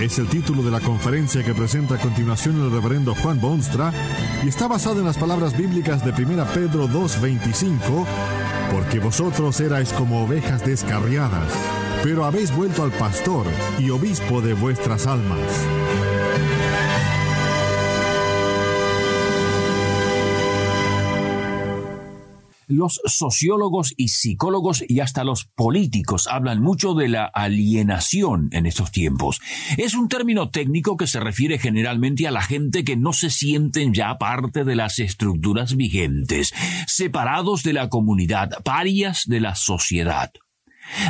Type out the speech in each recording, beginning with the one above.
es el título de la conferencia que presenta a continuación el reverendo Juan Bonstra y está basado en las palabras bíblicas de 1 Pedro 2.25, porque vosotros erais como ovejas descarriadas, pero habéis vuelto al pastor y obispo de vuestras almas. Los sociólogos y psicólogos y hasta los políticos hablan mucho de la alienación en estos tiempos. Es un término técnico que se refiere generalmente a la gente que no se sienten ya parte de las estructuras vigentes, separados de la comunidad, parias de la sociedad.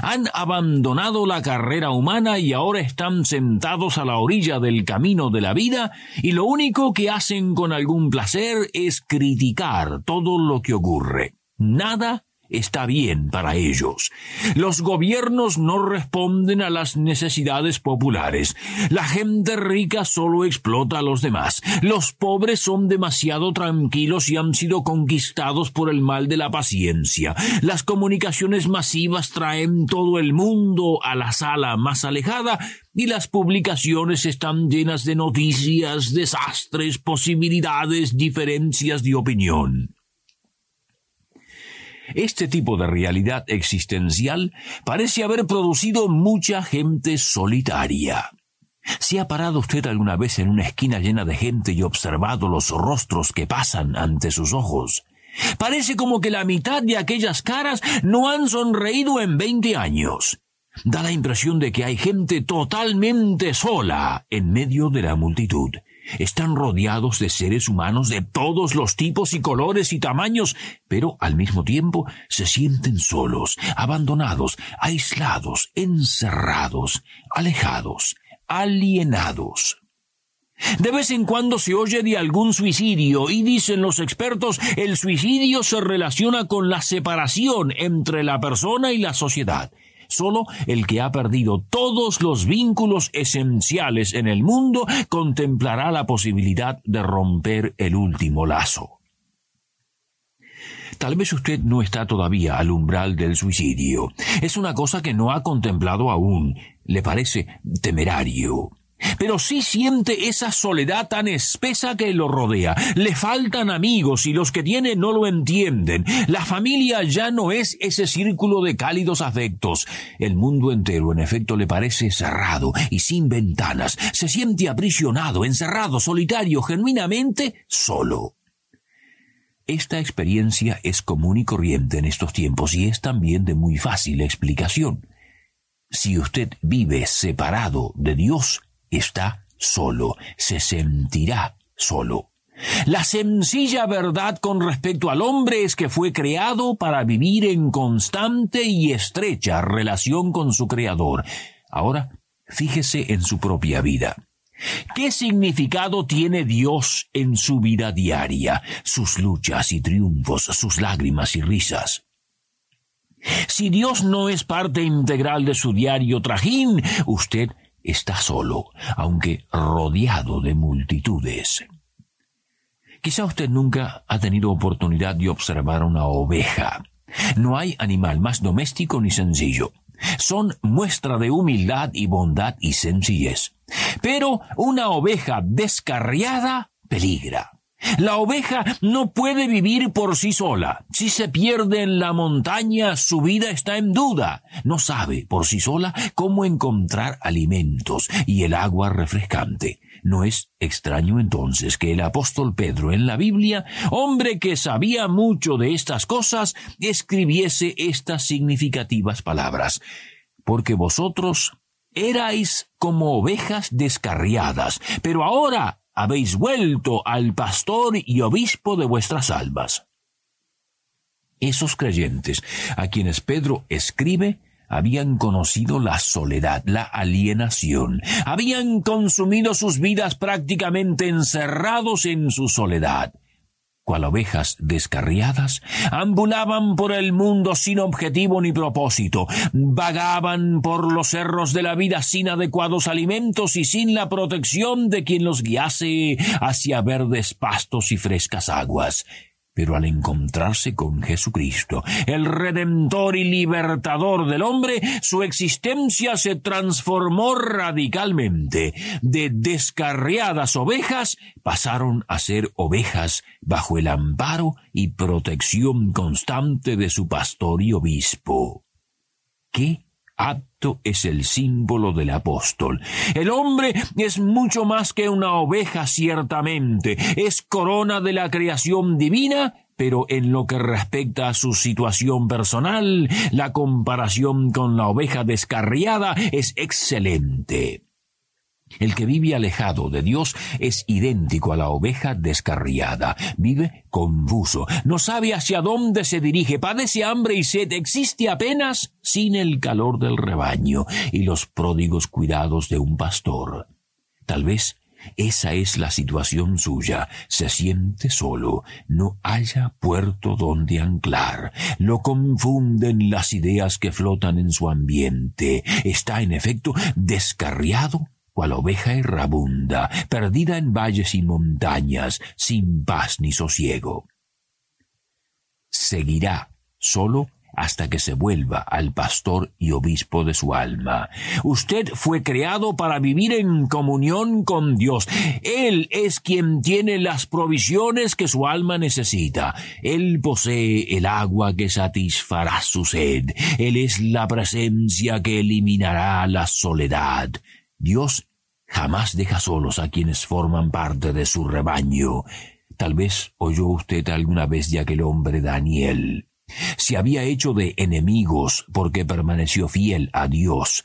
Han abandonado la carrera humana y ahora están sentados a la orilla del camino de la vida y lo único que hacen con algún placer es criticar todo lo que ocurre. Nada está bien para ellos. Los gobiernos no responden a las necesidades populares. La gente rica solo explota a los demás. Los pobres son demasiado tranquilos y han sido conquistados por el mal de la paciencia. Las comunicaciones masivas traen todo el mundo a la sala más alejada y las publicaciones están llenas de noticias, desastres, posibilidades, diferencias de opinión. Este tipo de realidad existencial parece haber producido mucha gente solitaria. ¿Se ha parado usted alguna vez en una esquina llena de gente y observado los rostros que pasan ante sus ojos? Parece como que la mitad de aquellas caras no han sonreído en veinte años. Da la impresión de que hay gente totalmente sola en medio de la multitud. Están rodeados de seres humanos de todos los tipos y colores y tamaños, pero al mismo tiempo se sienten solos, abandonados, aislados, encerrados, alejados, alienados. De vez en cuando se oye de algún suicidio y dicen los expertos el suicidio se relaciona con la separación entre la persona y la sociedad. Solo el que ha perdido todos los vínculos esenciales en el mundo contemplará la posibilidad de romper el último lazo. Tal vez usted no está todavía al umbral del suicidio. Es una cosa que no ha contemplado aún. Le parece temerario pero sí siente esa soledad tan espesa que lo rodea. Le faltan amigos y los que tiene no lo entienden. La familia ya no es ese círculo de cálidos afectos. El mundo entero, en efecto, le parece cerrado y sin ventanas. Se siente aprisionado, encerrado, solitario, genuinamente solo. Esta experiencia es común y corriente en estos tiempos y es también de muy fácil explicación. Si usted vive separado de Dios, está solo, se sentirá solo. La sencilla verdad con respecto al hombre es que fue creado para vivir en constante y estrecha relación con su Creador. Ahora, fíjese en su propia vida. ¿Qué significado tiene Dios en su vida diaria, sus luchas y triunfos, sus lágrimas y risas? Si Dios no es parte integral de su diario trajín, usted está solo, aunque rodeado de multitudes. Quizá usted nunca ha tenido oportunidad de observar una oveja. No hay animal más doméstico ni sencillo. Son muestra de humildad y bondad y sencillez. Pero una oveja descarriada peligra. La oveja no puede vivir por sí sola. Si se pierde en la montaña, su vida está en duda. No sabe por sí sola cómo encontrar alimentos y el agua refrescante. No es extraño entonces que el apóstol Pedro en la Biblia, hombre que sabía mucho de estas cosas, escribiese estas significativas palabras. Porque vosotros erais como ovejas descarriadas, pero ahora habéis vuelto al pastor y obispo de vuestras almas. Esos creyentes a quienes Pedro escribe habían conocido la soledad, la alienación, habían consumido sus vidas prácticamente encerrados en su soledad. Cual ovejas descarriadas, ambulaban por el mundo sin objetivo ni propósito, vagaban por los cerros de la vida sin adecuados alimentos y sin la protección de quien los guiase hacia verdes pastos y frescas aguas. Pero al encontrarse con Jesucristo, el Redentor y Libertador del hombre, su existencia se transformó radicalmente. De descarriadas ovejas pasaron a ser ovejas bajo el amparo y protección constante de su pastor y obispo. ¿Qué Apto es el símbolo del apóstol. El hombre es mucho más que una oveja ciertamente, es corona de la creación divina, pero en lo que respecta a su situación personal, la comparación con la oveja descarriada es excelente. El que vive alejado de Dios es idéntico a la oveja descarriada. Vive confuso, no sabe hacia dónde se dirige, padece hambre y sed, existe apenas sin el calor del rebaño y los pródigos cuidados de un pastor. Tal vez esa es la situación suya. Se siente solo, no haya puerto donde anclar. Lo confunden las ideas que flotan en su ambiente. Está, en efecto, descarriado cual oveja errabunda, perdida en valles y montañas, sin paz ni sosiego. Seguirá solo hasta que se vuelva al pastor y obispo de su alma. Usted fue creado para vivir en comunión con Dios. Él es quien tiene las provisiones que su alma necesita. Él posee el agua que satisfará su sed. Él es la presencia que eliminará la soledad. Dios jamás deja solos a quienes forman parte de su rebaño. Tal vez oyó usted alguna vez de aquel hombre Daniel. Se había hecho de enemigos porque permaneció fiel a Dios.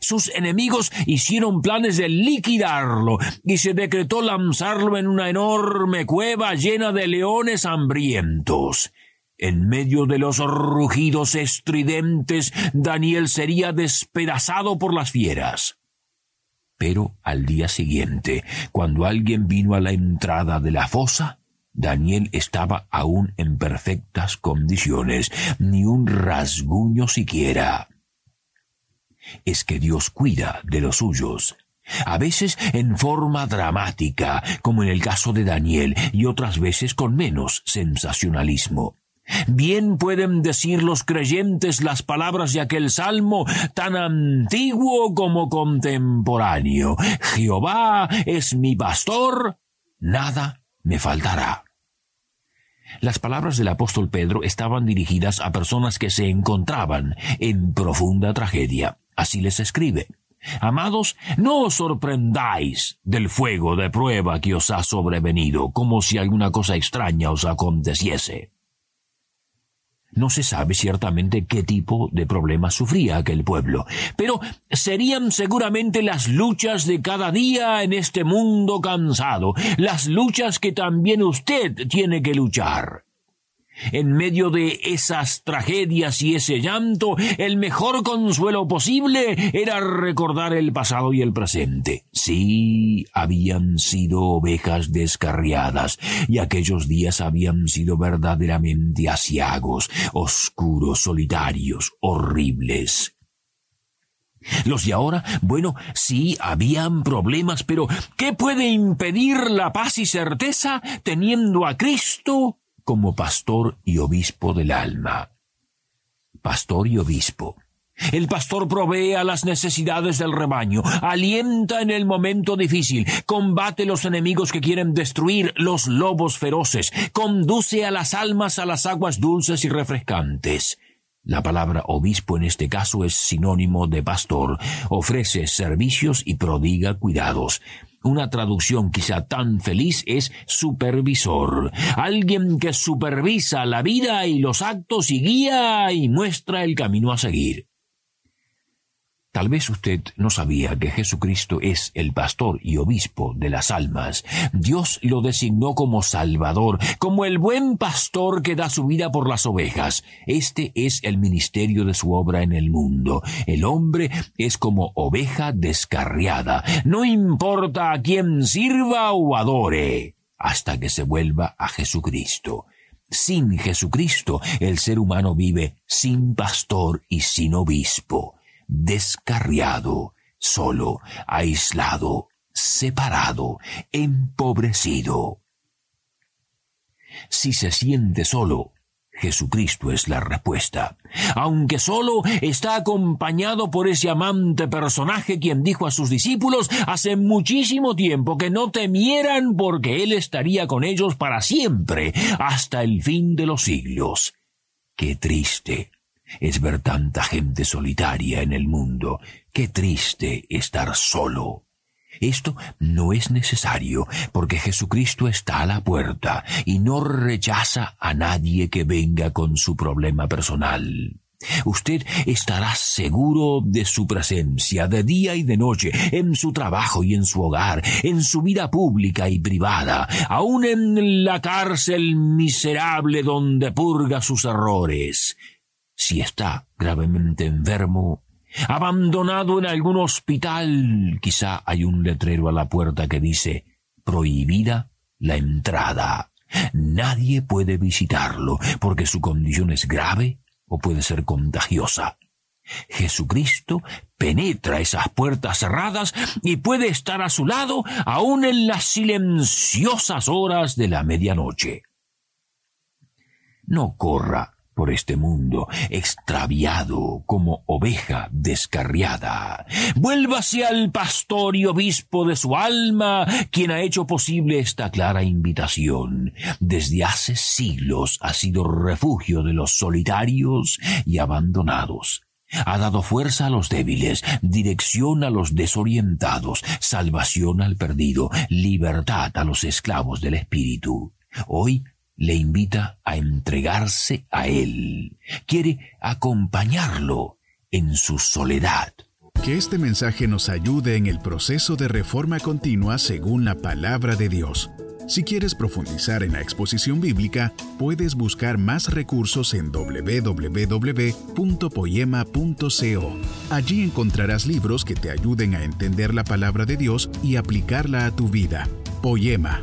Sus enemigos hicieron planes de liquidarlo y se decretó lanzarlo en una enorme cueva llena de leones hambrientos. En medio de los rugidos estridentes, Daniel sería despedazado por las fieras. Pero al día siguiente, cuando alguien vino a la entrada de la fosa, Daniel estaba aún en perfectas condiciones, ni un rasguño siquiera. Es que Dios cuida de los suyos. A veces en forma dramática, como en el caso de Daniel, y otras veces con menos sensacionalismo. Bien pueden decir los creyentes las palabras de aquel salmo tan antiguo como contemporáneo. Jehová es mi pastor, nada me faltará. Las palabras del apóstol Pedro estaban dirigidas a personas que se encontraban en profunda tragedia. Así les escribe. Amados, no os sorprendáis del fuego de prueba que os ha sobrevenido, como si alguna cosa extraña os aconteciese no se sabe ciertamente qué tipo de problemas sufría aquel pueblo, pero serían seguramente las luchas de cada día en este mundo cansado, las luchas que también usted tiene que luchar. En medio de esas tragedias y ese llanto, el mejor consuelo posible era recordar el pasado y el presente. Sí, habían sido ovejas descarriadas, y aquellos días habían sido verdaderamente asiagos, oscuros, solitarios, horribles. Los de ahora, bueno, sí, habían problemas, pero ¿qué puede impedir la paz y certeza teniendo a Cristo como pastor y obispo del alma. Pastor y obispo. El pastor provee a las necesidades del rebaño, alienta en el momento difícil, combate los enemigos que quieren destruir los lobos feroces, conduce a las almas a las aguas dulces y refrescantes. La palabra obispo en este caso es sinónimo de pastor, ofrece servicios y prodiga cuidados. Una traducción quizá tan feliz es supervisor, alguien que supervisa la vida y los actos y guía y muestra el camino a seguir. Tal vez usted no sabía que Jesucristo es el pastor y obispo de las almas. Dios lo designó como Salvador, como el buen pastor que da su vida por las ovejas. Este es el ministerio de su obra en el mundo. El hombre es como oveja descarriada. No importa a quién sirva o adore, hasta que se vuelva a Jesucristo. Sin Jesucristo, el ser humano vive sin pastor y sin obispo descarriado, solo, aislado, separado, empobrecido. Si se siente solo, Jesucristo es la respuesta. Aunque solo está acompañado por ese amante personaje quien dijo a sus discípulos hace muchísimo tiempo que no temieran porque Él estaría con ellos para siempre, hasta el fin de los siglos. Qué triste es ver tanta gente solitaria en el mundo. Qué triste estar solo. Esto no es necesario, porque Jesucristo está a la puerta y no rechaza a nadie que venga con su problema personal. Usted estará seguro de su presencia de día y de noche, en su trabajo y en su hogar, en su vida pública y privada, aun en la cárcel miserable donde purga sus errores si está gravemente enfermo, abandonado en algún hospital, quizá hay un letrero a la puerta que dice prohibida la entrada. Nadie puede visitarlo porque su condición es grave o puede ser contagiosa. Jesucristo penetra esas puertas cerradas y puede estar a su lado aun en las silenciosas horas de la medianoche. No corra por este mundo, extraviado como oveja descarriada. Vuélvase al pastor y obispo de su alma, quien ha hecho posible esta clara invitación. Desde hace siglos ha sido refugio de los solitarios y abandonados. Ha dado fuerza a los débiles, dirección a los desorientados, salvación al perdido, libertad a los esclavos del espíritu. Hoy le invita a entregarse a Él. Quiere acompañarlo en su soledad. Que este mensaje nos ayude en el proceso de reforma continua según la palabra de Dios. Si quieres profundizar en la exposición bíblica, puedes buscar más recursos en www.poema.co. Allí encontrarás libros que te ayuden a entender la palabra de Dios y aplicarla a tu vida. Poema,